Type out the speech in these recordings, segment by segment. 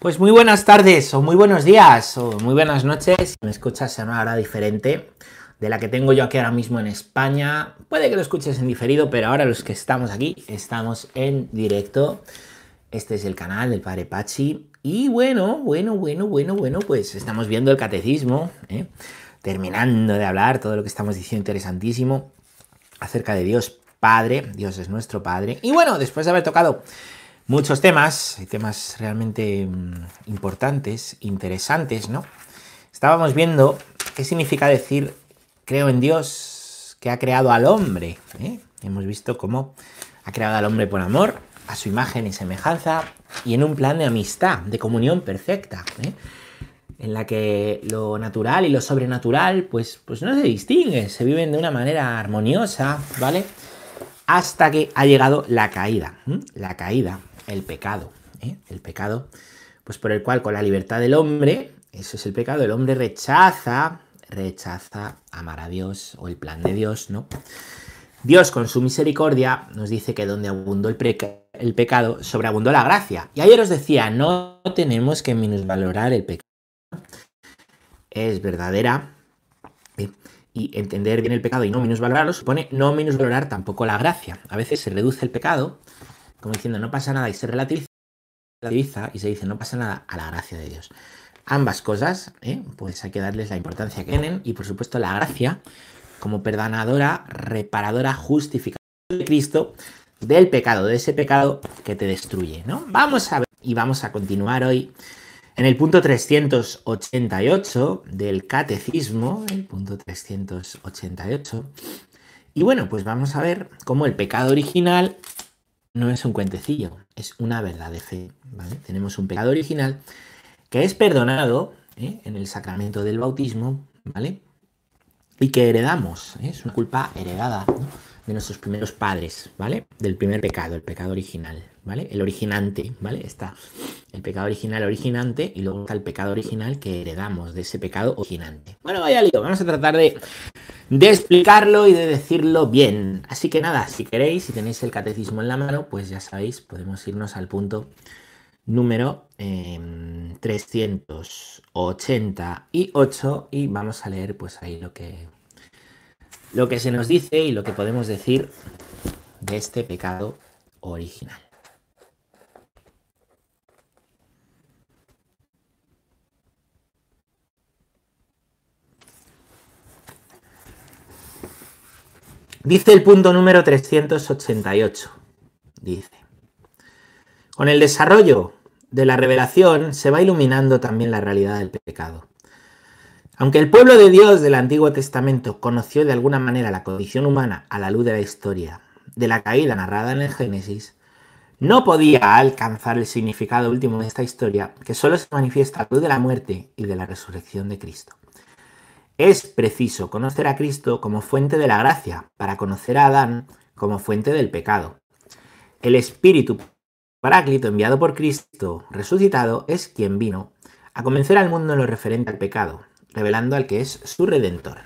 Pues muy buenas tardes, o muy buenos días, o muy buenas noches. Me escuchas en una hora diferente de la que tengo yo aquí ahora mismo en España. Puede que lo escuches en diferido, pero ahora los que estamos aquí estamos en directo. Este es el canal del Padre Pachi. Y bueno, bueno, bueno, bueno, bueno, pues estamos viendo el catecismo, ¿eh? terminando de hablar todo lo que estamos diciendo interesantísimo acerca de Dios Padre. Dios es nuestro Padre. Y bueno, después de haber tocado muchos temas, temas realmente mm, importantes, interesantes, ¿no? Estábamos viendo qué significa decir creo en Dios que ha creado al hombre. ¿eh? Hemos visto cómo ha creado al hombre por amor, a su imagen y semejanza, y en un plan de amistad, de comunión perfecta, ¿eh? en la que lo natural y lo sobrenatural, pues, pues no se distingue, se viven de una manera armoniosa, ¿vale? Hasta que ha llegado la caída, la caída, el pecado, ¿eh? el pecado, pues por el cual con la libertad del hombre, eso es el pecado, el hombre rechaza, rechaza amar a Dios o el plan de Dios, ¿no? Dios con su misericordia nos dice que donde abundó el, pecado, sobreabundó la gracia. Y ayer os decía, no tenemos que minusvalorar el pecado. Es verdadera. ¿eh? Y entender bien el pecado y no minusvalorarlo supone no minusvalorar tampoco la gracia. A veces se reduce el pecado como diciendo no pasa nada y se relativiza, y se dice no pasa nada a la gracia de Dios. Ambas cosas, ¿eh? pues hay que darles la importancia que tienen y por supuesto la gracia como perdonadora, reparadora, justificadora de Cristo del pecado, de ese pecado que te destruye, ¿no? Vamos a ver y vamos a continuar hoy en el punto 388 del catecismo, el punto 388. Y bueno, pues vamos a ver cómo el pecado original no es un cuentecillo, es una verdad de fe. Tenemos un pecado original que es perdonado ¿eh? en el sacramento del bautismo, ¿vale? Y que heredamos, ¿eh? es una culpa heredada de nuestros primeros padres, ¿vale? Del primer pecado, el pecado original, ¿vale? El originante, ¿vale? Está el pecado original originante y luego está el pecado original que heredamos de ese pecado originante. Bueno, vaya lío, vamos a tratar de, explicarlo y de decirlo bien. Así que nada, si queréis, si tenéis el catecismo en la mano, pues ya sabéis, podemos irnos al punto número 388 y vamos a leer pues ahí lo que lo que se nos dice y lo que podemos decir de este pecado original. Dice el punto número 388. Dice, con el desarrollo de la revelación se va iluminando también la realidad del pecado. Aunque el pueblo de Dios del Antiguo Testamento conoció de alguna manera la condición humana a la luz de la historia de la caída narrada en el Génesis, no podía alcanzar el significado último de esta historia que solo se manifiesta a la luz de la muerte y de la resurrección de Cristo. Es preciso conocer a Cristo como fuente de la gracia para conocer a Adán como fuente del pecado. El Espíritu Paráclito enviado por Cristo resucitado es quien vino a convencer al mundo en lo referente al pecado, revelando al que es su redentor.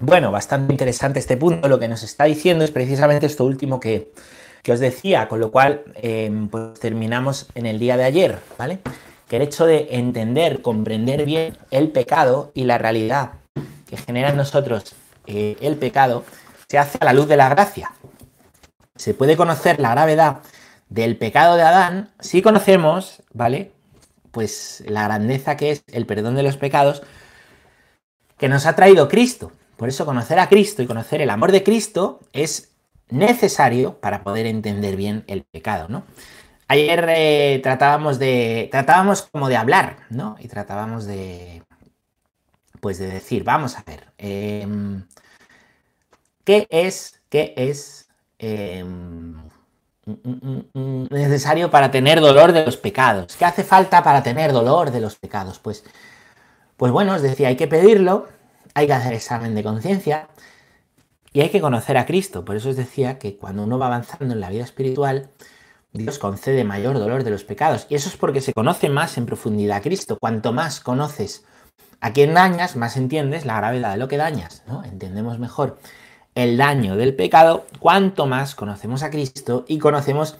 Bueno, bastante interesante este punto. Lo que nos está diciendo es precisamente esto último que, que os decía, con lo cual em, pues terminamos en el día de ayer, ¿vale? Que el hecho de entender, comprender bien el pecado y la realidad que genera en nosotros eh, el pecado se hace a la luz de la gracia. Se puede conocer la gravedad del pecado de Adán si conocemos, ¿vale? Pues la grandeza que es el perdón de los pecados que nos ha traído Cristo. Por eso conocer a Cristo y conocer el amor de Cristo es necesario para poder entender bien el pecado, ¿no? Ayer eh, tratábamos de. tratábamos como de hablar, ¿no? Y tratábamos de. Pues de decir, vamos a ver. Em, ¿Qué es. ¿Qué es. Em, necesario para tener dolor de los pecados? ¿Qué hace falta para tener dolor de los pecados? Pues. Pues bueno, os decía, hay que pedirlo, hay que hacer examen de conciencia, y hay que conocer a Cristo. Por eso os decía que cuando uno va avanzando en la vida espiritual, Dios concede mayor dolor de los pecados. Y eso es porque se conoce más en profundidad a Cristo. Cuanto más conoces a quien dañas, más entiendes la gravedad de lo que dañas. ¿no? Entendemos mejor el daño del pecado, cuanto más conocemos a Cristo y conocemos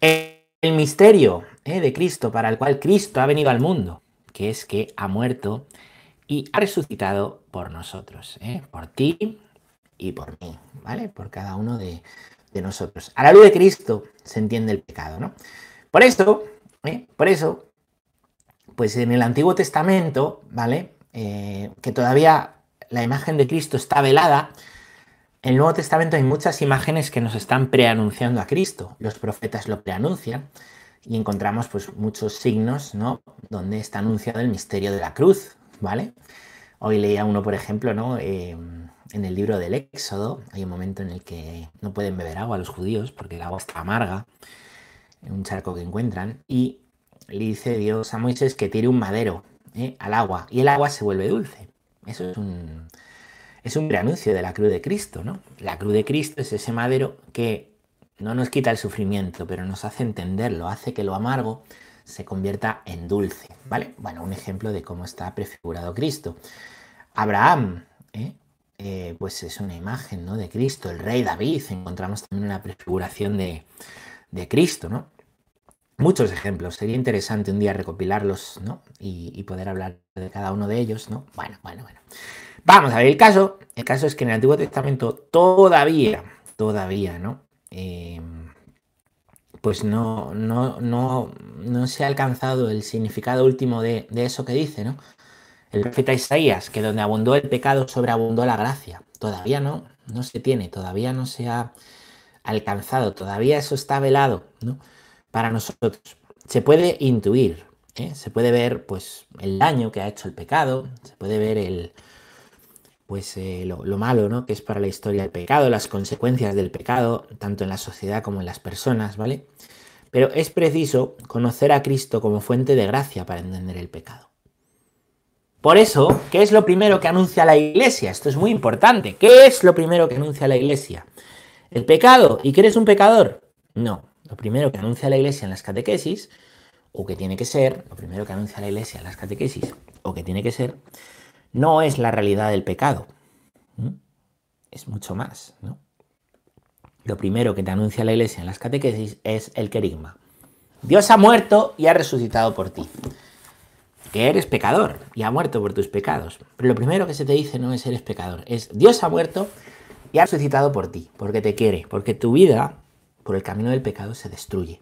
el misterio ¿eh? de Cristo para el cual Cristo ha venido al mundo, que es que ha muerto y ha resucitado por nosotros, ¿eh? por ti y por mí, ¿vale? Por cada uno de, nosotros. A la luz de Cristo se entiende el pecado, ¿no? Por eso, ¿eh? por eso, pues en el Antiguo Testamento, ¿vale? que todavía la imagen de Cristo está velada, en el Nuevo Testamento hay muchas imágenes que nos están preanunciando a Cristo. Los profetas lo preanuncian y encontramos pues muchos signos, ¿no? Donde está anunciado el misterio de la cruz, ¿vale? Hoy leía uno, por ejemplo, ¿no? Em, en el libro del Éxodo hay un momento en el que no pueden beber agua los judíos porque el agua está amarga, en un charco que encuentran, y le dice Dios a Moisés que tire un madero ¿eh? al agua y el agua se vuelve dulce. Eso es un, es un preanuncio de la cruz de Cristo, ¿no? La cruz de Cristo es ese madero que no nos quita el sufrimiento, pero nos hace entenderlo, hace que lo amargo se convierta en dulce, ¿vale? Bueno, un ejemplo de cómo está prefigurado Cristo. Abraham, ¿eh? Eh, pues es una imagen, ¿no? De Cristo, el rey David, encontramos también una prefiguración de, Cristo, ¿no? Muchos ejemplos, sería interesante un día recopilarlos, ¿no? Y, poder hablar de cada uno de ellos, ¿no? Bueno, bueno, bueno. Vamos a ver el caso. El caso es que en el Antiguo Testamento todavía, todavía, ¿no? Eh, pues no, no, no, no se ha alcanzado el significado último de, eso que dice, ¿no? El profeta Isaías, que donde abundó el pecado, sobreabundó la gracia. Todavía no, no se tiene, todavía no se ha alcanzado, todavía eso está velado, ¿no? Para nosotros. Se puede intuir, ¿eh? se puede ver, pues, el daño que ha hecho el pecado, se puede ver el, pues eh, lo, malo, ¿no? Que es para la historia del pecado, las consecuencias del pecado, tanto en la sociedad como en las personas, ¿vale? Pero es preciso conocer a Cristo como fuente de gracia para entender el pecado. Por eso, ¿qué es lo primero que anuncia la iglesia? Esto es muy importante. ¿Qué es lo primero que anuncia la iglesia? ¿El pecado? ¿Y que eres un pecador? No. Lo primero que anuncia la iglesia en las catequesis, o que tiene que ser, lo primero que anuncia la iglesia en las catequesis, o que tiene que ser, no es la realidad del pecado. Es mucho más. ¿no? Lo primero que te anuncia la iglesia en las catequesis es el querigma. Dios ha muerto y ha resucitado por ti. Que eres pecador y ha muerto por tus pecados. Pero lo primero que se te dice no es eres pecador, es Dios ha muerto y ha resucitado por ti, porque te quiere, porque tu vida por el camino del pecado se destruye.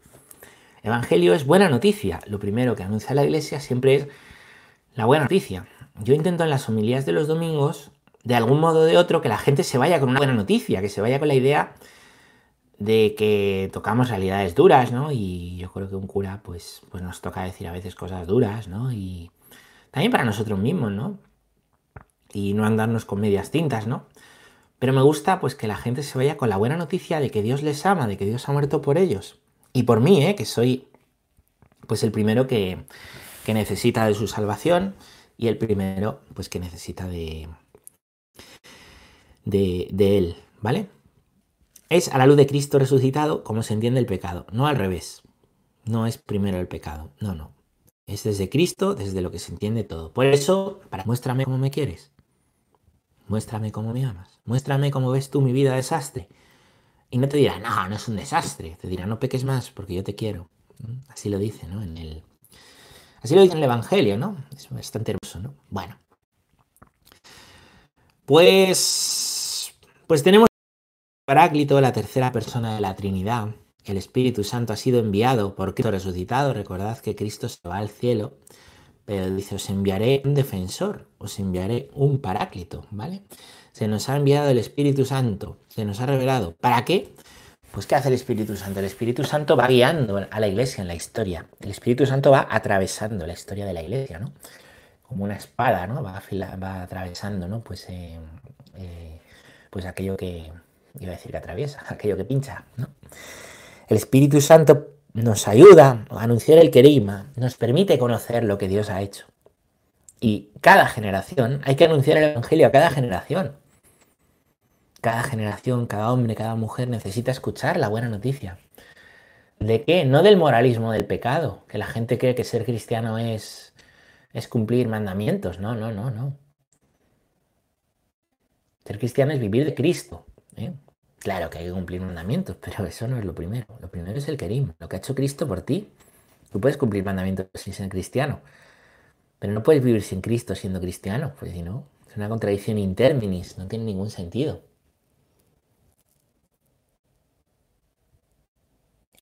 Evangelio es buena noticia. Lo primero que anuncia la iglesia siempre es la buena noticia yo intento en las homilías de los domingos, de algún modo o de otro, que la gente se vaya con una buena noticia, que se vaya con la idea de que tocamos realidades duras, ¿no? Y yo creo que un cura, pues, pues nos toca decir a veces cosas duras, ¿no? Y también para nosotros mismos, ¿no? Y no andarnos con medias tintas, ¿no? Pero me gusta, pues, que la gente se vaya con la buena noticia de que Dios les ama, de que Dios ha muerto por ellos. Y por mí, ¿eh? Que soy, pues, el primero que, que necesita de su salvación y el primero, pues que necesita de, de, Él, ¿vale? Es a la luz de Cristo resucitado como se entiende el pecado, no al revés. No es primero el pecado, no, no. Es desde Cristo, desde lo que se entiende todo. Por eso, para muéstrame cómo me quieres. Muéstrame cómo me amas. Muéstrame cómo ves tú mi vida desastre. Y no te dirá, no, no es un desastre. Te dirá, no peques más porque yo te quiero. Así lo dice, ¿no? En el, Así lo dice en el Evangelio, ¿no? Es bastante hermoso, ¿no? Bueno. Pues, pues tenemos Paráclito, la tercera persona de la Trinidad. El Espíritu Santo ha sido enviado por Cristo resucitado. Recordad que Cristo se va al cielo, pero dice, os enviaré un defensor, os enviaré un Paráclito, ¿vale? Se nos ha enviado el Espíritu Santo, se nos ha revelado. ¿Para qué? Pues ¿qué hace el Espíritu Santo? El Espíritu Santo va guiando a la iglesia en la historia. El Espíritu Santo va atravesando la historia de la iglesia, ¿no? Como una espada, ¿no? Va, va atravesando, ¿no? Pues, eh, eh, pues aquello que, iba a decir que atraviesa, aquello que pincha, ¿no? El Espíritu Santo nos ayuda a anunciar el querigma, nos permite conocer lo que Dios ha hecho. Y cada generación, hay que anunciar el Evangelio a cada generación. Cada generación, cada hombre, cada mujer necesita escuchar la buena noticia. ¿De qué? No del moralismo del pecado, que la gente cree que ser cristiano es, es cumplir mandamientos. No, no, no, no. Ser cristiano es vivir de Cristo. Claro que hay que cumplir mandamientos, pero eso no es lo primero. Lo primero es el querim, lo que ha hecho Cristo por ti. Tú puedes cumplir mandamientos sin ser cristiano, pero no puedes vivir sin Cristo siendo cristiano, pues si no, es una contradicción interminis, no tiene ningún sentido.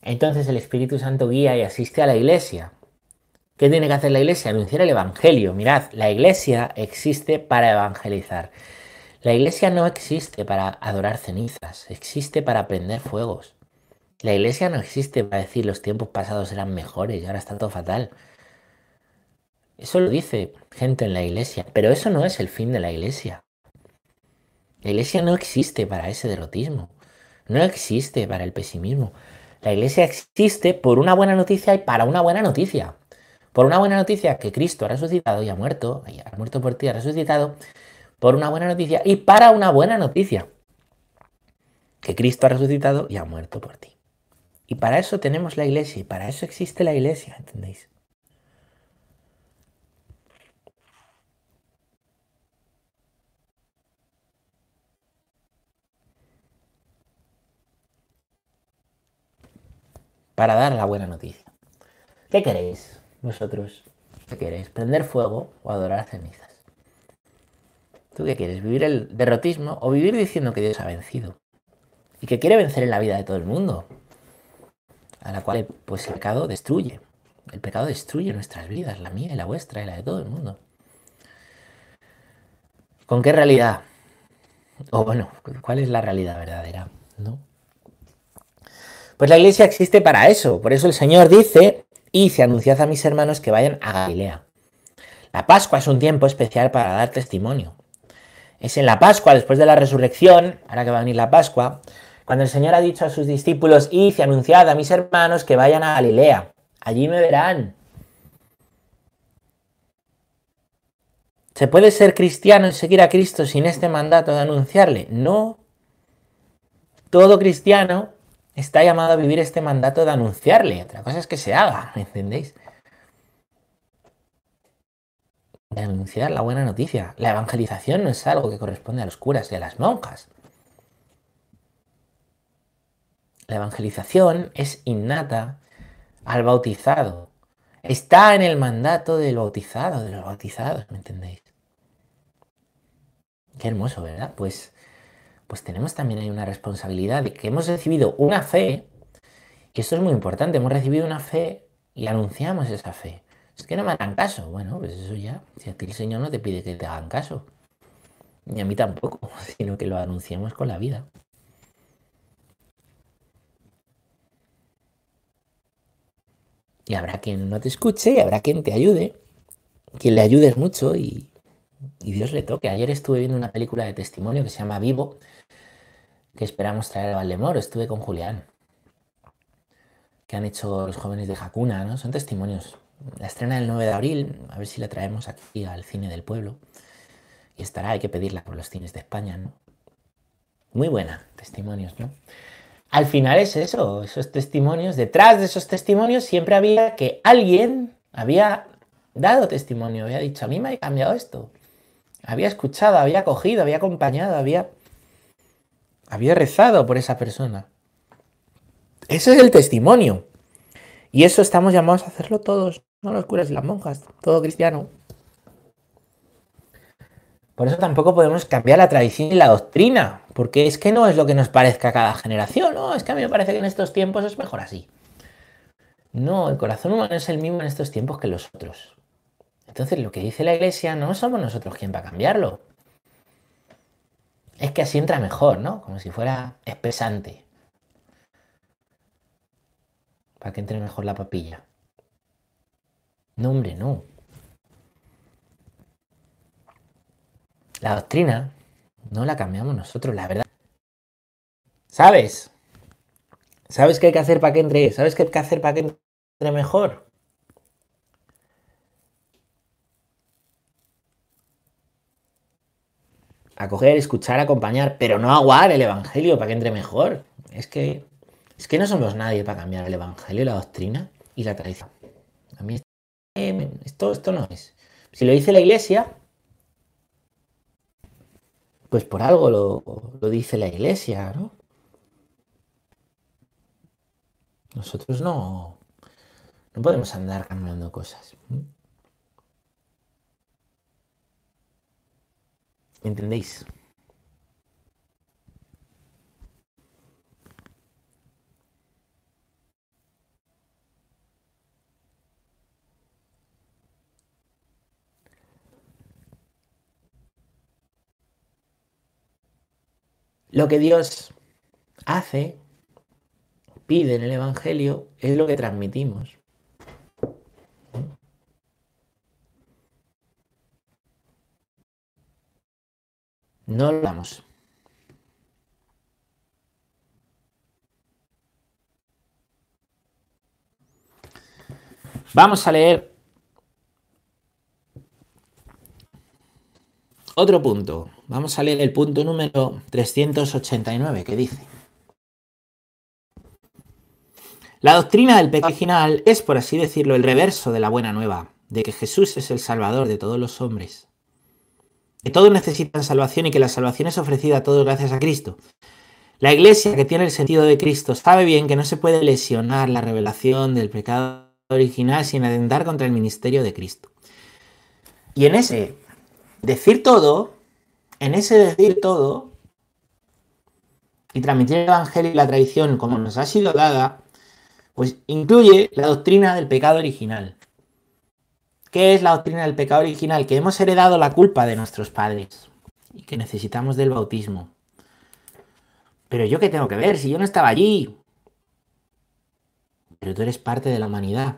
Entonces el Espíritu Santo guía y asiste a la iglesia. ¿Qué tiene que hacer la iglesia? Anunciar el Evangelio. Mirad, la iglesia existe para evangelizar. La iglesia no existe para adorar cenizas, existe para prender fuegos. La iglesia no existe para decir los tiempos pasados eran mejores y ahora está todo fatal. Eso lo dice gente en la iglesia, pero eso no es el fin de la iglesia. La iglesia no existe para ese derrotismo, no existe para el pesimismo. La iglesia existe por una buena noticia y para una buena noticia. Por una buena noticia que Cristo ha resucitado y ha muerto, y ha muerto por ti, ha resucitado, por una buena noticia y para una buena noticia. Que Cristo ha resucitado y ha muerto por ti. Y para eso tenemos la iglesia y para eso existe la iglesia, ¿entendéis? Para dar la buena noticia. ¿Qué queréis vosotros? ¿Qué queréis? ¿Prender fuego o adorar cenizas? ¿Tú qué quieres? ¿Vivir el derrotismo o vivir diciendo que Dios ha vencido? Y que quiere vencer en la vida de todo el mundo. A la cual pues el pecado destruye. El pecado destruye nuestras vidas, la mía y la vuestra y la de todo el mundo. ¿Con qué realidad? O bueno, ¿cuál es la realidad verdadera? ¿No? Pues la iglesia existe para eso. Por eso el Señor dice, y se anunciad a mis hermanos que vayan a Galilea. La Pascua es un tiempo especial para dar testimonio. Es en la Pascua, después de la resurrección, ahora que va a venir la Pascua, cuando el Señor ha dicho a sus discípulos, id y anunciad a mis hermanos que vayan a Galilea. Allí me verán. ¿Se puede ser cristiano y seguir a Cristo sin este mandato de anunciarle? No. Todo cristiano está llamado a vivir este mandato de anunciarle. Otra cosa es que se haga, ¿me entendéis? De anunciar la buena noticia. La evangelización no es algo que corresponde a los curas y a las monjas. La evangelización es innata al bautizado. Está en el mandato del bautizado, de los bautizados, ¿me entendéis? Qué hermoso, ¿verdad? Pues, pues tenemos también ahí una responsabilidad de que hemos recibido una fe, y esto es muy importante, hemos recibido una fe y anunciamos esa fe. Es que no me hagan caso. Bueno, pues eso ya. Si a ti el Señor no te pide que te hagan caso. Ni a mí tampoco, sino que lo anunciemos con la vida. Y habrá quien no te escuche y habrá quien te ayude. Quien le ayudes mucho y, y Dios le toque. Ayer estuve viendo una película de testimonio que se llama Vivo, que esperamos traer a Valdemoro. Estuve con Julián, que han hecho los jóvenes de Jacuna, ¿no? Son testimonios la estrena del 9 de abril, a ver si la traemos aquí al cine del pueblo. Y estará, hay que pedirla por los cines de España, ¿no? Muy buena, testimonios, ¿no? Al final es eso, esos testimonios, detrás de esos testimonios siempre había que alguien había dado testimonio, había dicho, a mí me ha cambiado esto. Había escuchado, había cogido, había acompañado, había, había rezado por esa persona. Ese es el testimonio. Y eso estamos llamados a hacerlo todos, no los curas y las monjas, todo cristiano. Por eso tampoco podemos cambiar la tradición y la doctrina, porque es que no es lo que nos parezca a cada generación, no, es que a mí me parece que en estos tiempos es mejor así. No, el corazón humano es el mismo en estos tiempos que los otros. Entonces lo que dice la iglesia no somos nosotros quien va a cambiarlo. Es que así entra mejor, ¿no? Como si fuera espesante para que entre mejor la papilla. No, hombre, no. La doctrina no la cambiamos nosotros, la verdad. ¿Sabes? ¿Sabes qué hay que hacer para que entre? ¿Sabes qué hay que hacer para que entre mejor? Acoger, escuchar, acompañar, pero no aguar el Evangelio para que entre mejor. Es que es que no somos nadie para cambiar el Evangelio, la doctrina y la tradición. Mí esto, esto no es. Si lo dice la iglesia, Pues por algo lo, lo dice la iglesia, ¿no? Nosotros no, no podemos andar cambiando cosas. ¿Entendéis? Lo que Dios hace, pide en el Evangelio, es lo que transmitimos. No lo damos. Vamos a leer otro punto. Vamos a leer el punto número 389 que dice. La doctrina del original es, por así decirlo, el reverso de la buena nueva, de que Jesús es el Salvador de todos los hombres. Que todos necesitan salvación y que la salvación es ofrecida a todos gracias a Cristo. La iglesia que tiene el sentido de Cristo sabe bien que no se puede lesionar la revelación del pecado original sin atentar contra el ministerio de Cristo. Y en ese decir todo, en ese decir todo y transmitir el Evangelio y la tradición como nos ha sido dada, pues incluye la doctrina del pecado original. ¿Qué es la doctrina del pecado original? Que hemos heredado la culpa de nuestros padres y que necesitamos del bautismo. Pero yo qué tengo que ver si yo no estaba allí. Pero tú eres parte de la humanidad.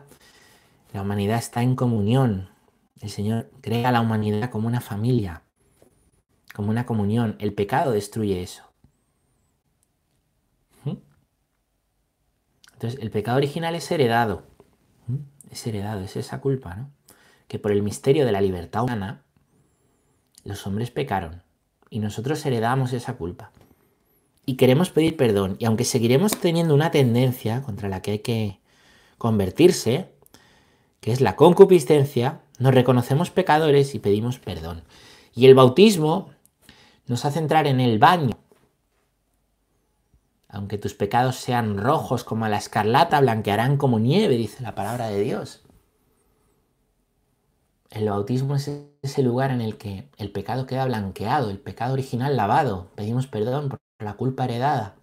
La humanidad está en comunión. El Señor crea a la humanidad como una familia como una comunión. El pecado destruye eso. ¿Mm? Entonces, el pecado original es heredado. ¿Mm? Es heredado, es esa culpa, ¿no? Que por el misterio de la libertad humana, los hombres pecaron y nosotros heredamos esa culpa. Y queremos pedir perdón. Y aunque seguiremos teniendo una tendencia contra la que hay que convertirse, que es la concupiscencia, nos reconocemos pecadores y pedimos perdón. Y el bautismo nos hace entrar en el baño. Aunque tus pecados sean rojos como la escarlata, blanquearán como nieve, dice la palabra de Dios. El bautismo es ese lugar en el que el pecado queda blanqueado, el pecado original lavado. Pedimos perdón por la culpa heredada.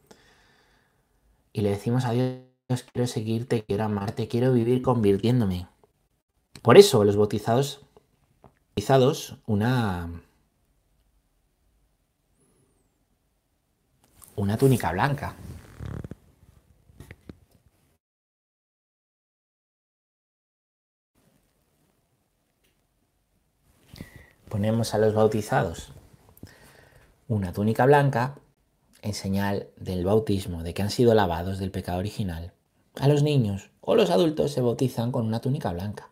Y le decimos a Dios, quiero seguirte, quiero amarte, quiero vivir convirtiéndome. Por eso los bautizados, una una túnica blanca. Ponemos a los bautizados una túnica blanca en señal del bautismo, de que han sido lavados del pecado original. A los niños o los adultos se bautizan con una túnica blanca.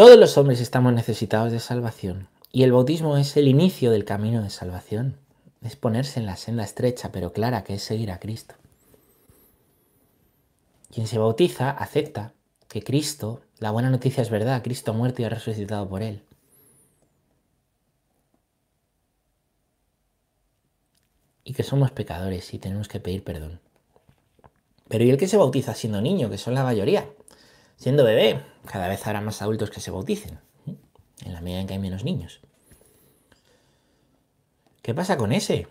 Todos los hombres estamos necesitados de salvación y el bautismo es el inicio del camino de salvación. Es ponerse en la senda estrecha pero clara que es seguir a Cristo. Quien se bautiza acepta que Cristo, la buena noticia es verdad, Cristo ha muerto y ha resucitado por él. Y que somos pecadores y tenemos que pedir perdón. Pero ¿y el que se bautiza siendo niño, que son la mayoría? Siendo bebé, cada vez habrá más adultos que se bauticen, en la medida en que hay menos niños. ¿Qué pasa con ese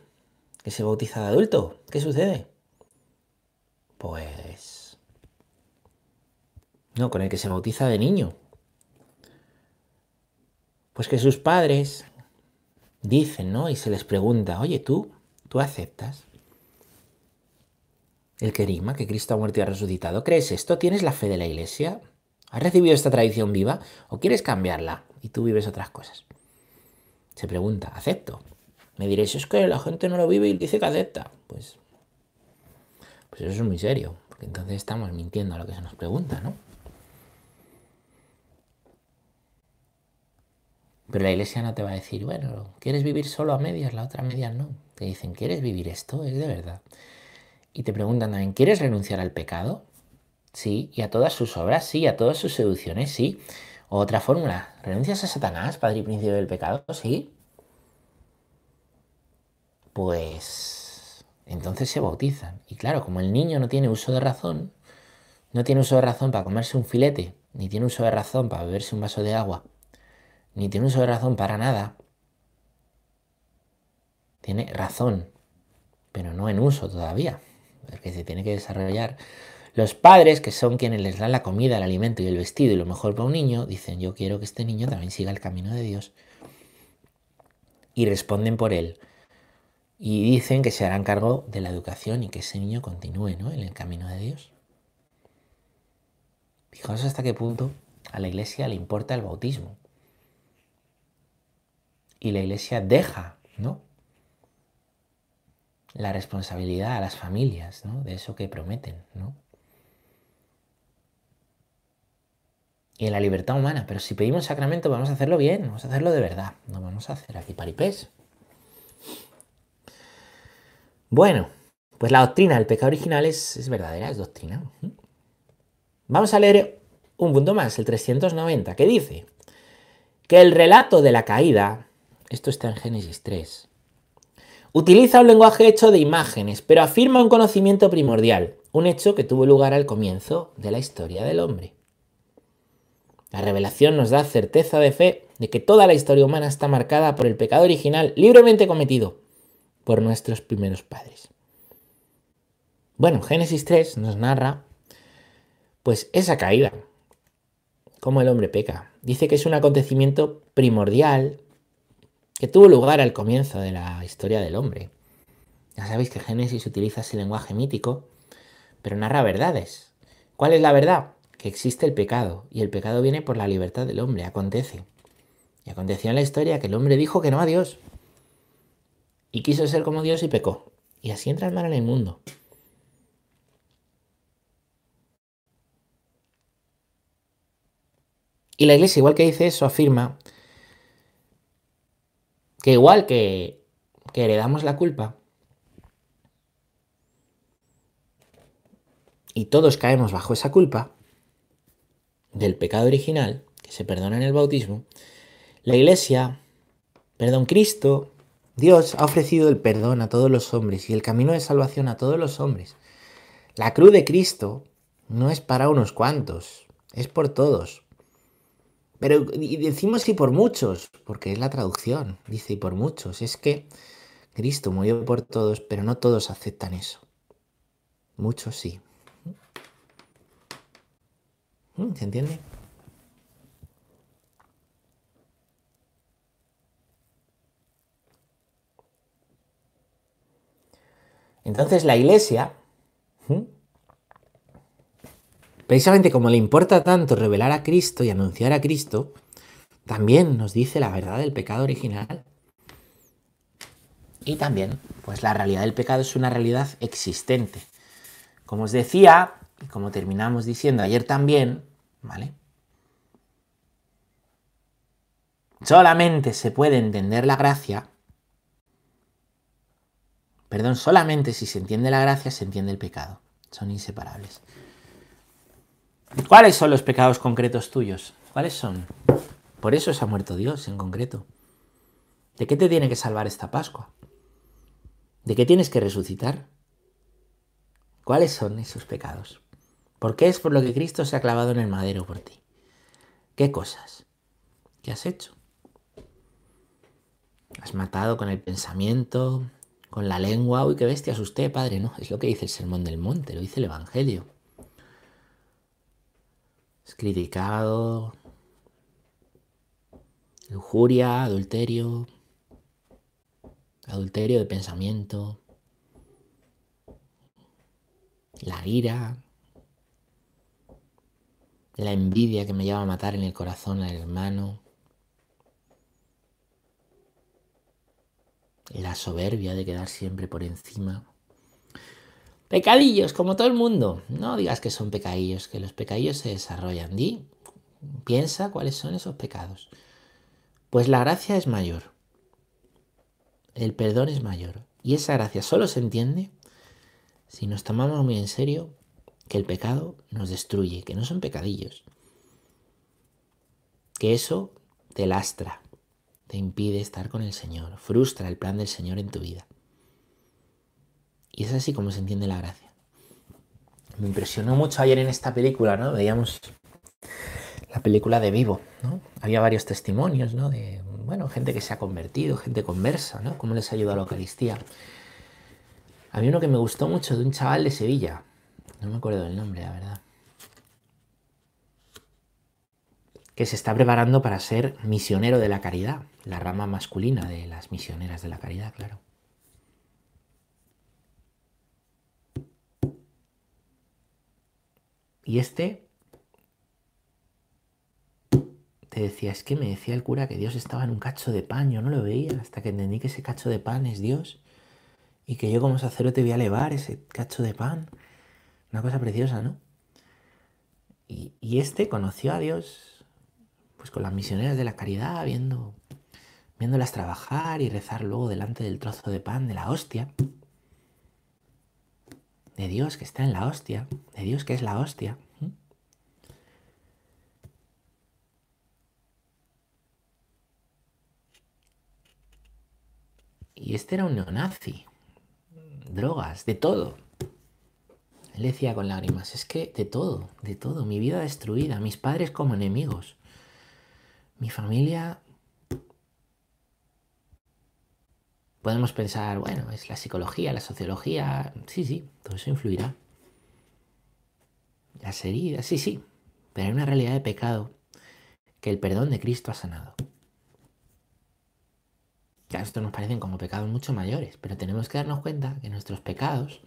que se bautiza de adulto? ¿Qué sucede? Pues... No, con el que se bautiza de niño. Pues que sus padres dicen, ¿no? Y se les pregunta, oye, tú, ¿tú aceptas el querima, que Cristo ha muerto y ha resucitado? ¿Crees esto? ¿Tienes la fe de la iglesia? ¿Has recibido esta tradición viva o quieres cambiarla y tú vives otras cosas? Se pregunta, ¿acepto? Me diréis, es que la gente no lo vive y dice que acepta. Pues, pues eso es muy serio, porque entonces estamos mintiendo a lo que se nos pregunta, ¿no? Pero la iglesia no te va a decir, bueno, ¿quieres vivir solo a medias? La otra medias no. Te dicen, ¿quieres vivir esto? Es de verdad. Y te preguntan también, ¿quieres renunciar al pecado? Sí, y a todas sus obras, sí, a todas sus seducciones, sí. Otra fórmula. ¿Renuncias a Satanás, padre y príncipe del pecado? Sí. Pues entonces se bautizan. Y claro, como el niño no tiene uso de razón, no tiene uso de razón para comerse un filete, ni tiene uso de razón para beberse un vaso de agua, ni tiene uso de razón para nada, tiene razón, pero no en uso todavía, porque se tiene que desarrollar. Los padres, que son quienes les dan la comida, el alimento y el vestido y lo mejor para un niño, dicen, yo quiero que este niño también siga el camino de Dios. Y responden por él. Y dicen que se harán cargo de la educación y que ese niño continúe ¿no? en el camino de Dios. Fijaos hasta qué punto a la iglesia le importa el bautismo. Y la iglesia deja, ¿no? La responsabilidad a las familias, ¿no? De eso que prometen, ¿no? Y en la libertad humana. Pero si pedimos sacramento, vamos a hacerlo bien, vamos a hacerlo de verdad. No vamos a hacer aquí paripés. Bueno, pues la doctrina del pecado original es, es verdadera, es doctrina. Vamos a leer un punto más, el 390, que dice que el relato de la caída, esto está en Génesis 3, utiliza un lenguaje hecho de imágenes, pero afirma un conocimiento primordial, un hecho que tuvo lugar al comienzo de la historia del hombre. La revelación nos da certeza de fe de que toda la historia humana está marcada por el pecado original libremente cometido por nuestros primeros padres. Bueno, Génesis 3 nos narra pues esa caída, cómo el hombre peca. Dice que es un acontecimiento primordial que tuvo lugar al comienzo de la historia del hombre. Ya sabéis que Génesis utiliza ese lenguaje mítico, pero narra verdades. ¿Cuál es la verdad? Que existe el pecado, y el pecado viene por la libertad del hombre, acontece. Y aconteció en la historia que el hombre dijo que no a Dios, y quiso ser como Dios y pecó. Y así entra el mal en el mundo. Y la iglesia, igual que dice eso, afirma que igual que, heredamos la culpa, y todos caemos bajo esa culpa del pecado original, que se perdona en el bautismo, la iglesia, perdón, Cristo, Dios ha ofrecido el perdón a todos los hombres y el camino de salvación a todos los hombres. La cruz de Cristo no es para unos cuantos, es por todos. Pero decimos y por muchos, porque es la traducción, dice y por muchos. Es que Cristo murió por todos, pero no todos aceptan eso. Muchos sí. ¿Mm? ¿Se entiende? Entonces la iglesia Precisamente como le importa tanto revelar a Cristo y anunciar a Cristo, también nos dice la verdad del pecado original. Y también, pues la realidad del pecado es una realidad existente. Como os decía, y como terminamos diciendo ayer también, ¿vale? Solamente se puede entender la gracia, perdón, solamente si se entiende la gracia se entiende el pecado. Son inseparables. ¿Cuáles son los pecados concretos tuyos? ¿Cuáles son? Por eso se ha muerto Dios en concreto. ¿De qué te tiene que salvar esta Pascua? ¿De qué tienes que resucitar? ¿Cuáles son esos pecados? ¿Por qué es por lo que Cristo se ha clavado en el madero por ti? ¿Qué cosas? ¿Qué has hecho? Has matado con el pensamiento, con la lengua. Uy, qué bestia es usted, padre. No, es lo que dice el Sermón del Monte, lo dice el Evangelio criticado, lujuria, adulterio, adulterio de pensamiento, la ira, la envidia que me lleva a matar en el corazón al hermano, la soberbia de quedar siempre por encima. Pecadillos, como todo el mundo. No digas que son pecadillos, que los pecadillos se desarrollan. Di, piensa cuáles son esos pecados. Pues la gracia es mayor. El perdón es mayor. Y esa gracia solo se entiende si nos tomamos muy en serio que el pecado nos destruye, que no son pecadillos. que eso te lastra, te impide estar con el Señor, frustra el plan del Señor en tu vida. Y es así como se entiende la gracia. Me impresionó mucho ayer en esta película, ¿no? Veíamos la película de Vivo, ¿no? Había varios testimonios, ¿no? De, bueno, gente que se ha convertido, gente conversa, ¿no? Cómo les ayuda a la Eucaristía. Había uno que me gustó mucho de un chaval de Sevilla. No me acuerdo del nombre, la verdad. Que se está preparando para ser misionero de la caridad, la rama masculina de las misioneras de la caridad, claro. Y este te decía, es que me decía el cura que Dios estaba en un cacho de pan, yo no lo veía, hasta que entendí que ese cacho de pan es Dios y que yo como sacerdote voy a elevar ese cacho de pan. Una cosa preciosa, ¿no? Y, y este conoció a Dios pues con las misioneras de la caridad, viendo, viéndolas trabajar y rezar luego delante del trozo de pan de la hostia. De Dios que está en la hostia, de Dios que es la hostia. Y este era un neonazi drogas, de todo. Él decía con lágrimas, es que de todo, de todo, mi vida destruida, mis padres como enemigos, mi familia... Podemos pensar, bueno, es la psicología, la sociología, sí, sí, todo eso influirá. Las heridas, sí, sí, pero hay una realidad de pecado que el perdón de Cristo ha sanado. Ya esto nos parecen como pecados mucho mayores, pero tenemos que darnos cuenta que nuestros pecados,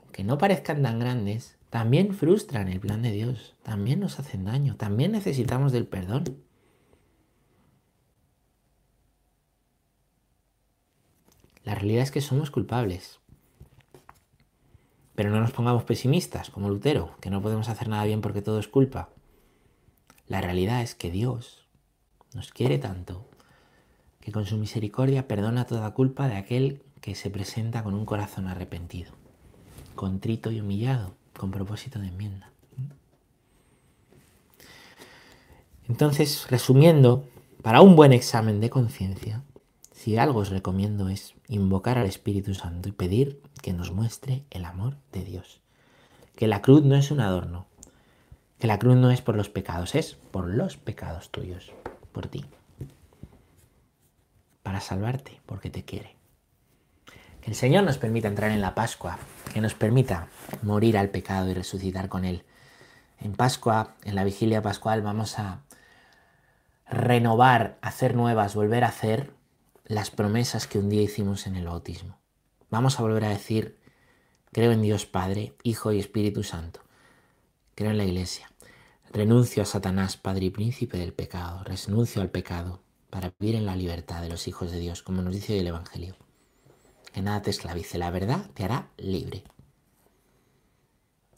aunque no parezcan tan grandes, también frustran el plan de Dios, también nos hacen daño, también necesitamos del perdón. La realidad es que somos culpables. Pero no nos pongamos pesimistas, como Lutero, que no podemos hacer nada bien porque todo es culpa. La realidad es que Dios nos quiere tanto que con su misericordia perdona toda culpa de aquel que se presenta con un corazón arrepentido, contrito y humillado, con propósito de enmienda. Entonces, resumiendo, para un buen examen de conciencia, si algo os recomiendo es invocar al Espíritu Santo y pedir que nos muestre el amor de Dios. Que la cruz no es un adorno, que la cruz no es por los pecados, es por los pecados tuyos, por ti para salvarte, porque te quiere. Que el Señor nos permita entrar en la Pascua, que nos permita morir al pecado y resucitar con Él. En Pascua, en la vigilia pascual, vamos a renovar, hacer nuevas, volver a hacer las promesas que un día hicimos en el bautismo. Vamos a volver a decir, creo en Dios Padre, Hijo y Espíritu Santo. Creo en la Iglesia. Renuncio a Satanás, Padre y Príncipe del pecado. Renuncio al pecado para vivir en la libertad de los hijos de Dios, como nos dice el Evangelio. Que nada te esclavice, la verdad te hará libre.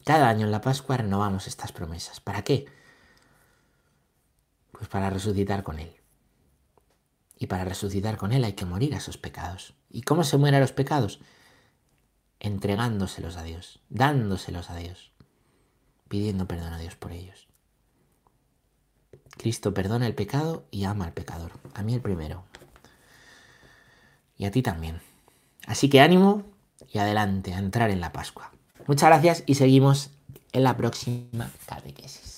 Cada año en la Pascua renovamos estas promesas. ¿Para qué? Pues para resucitar con Él. Y para resucitar con Él hay que morir a esos pecados. ¿Y cómo se mueren a los pecados? Entregándoselos a Dios, dándoselos a Dios, pidiendo perdón a Dios por ellos. Cristo perdona el pecado y ama al pecador. A mí el primero. Y a ti también. Así que ánimo y adelante a entrar en la Pascua. Muchas gracias y seguimos en la próxima catequesis.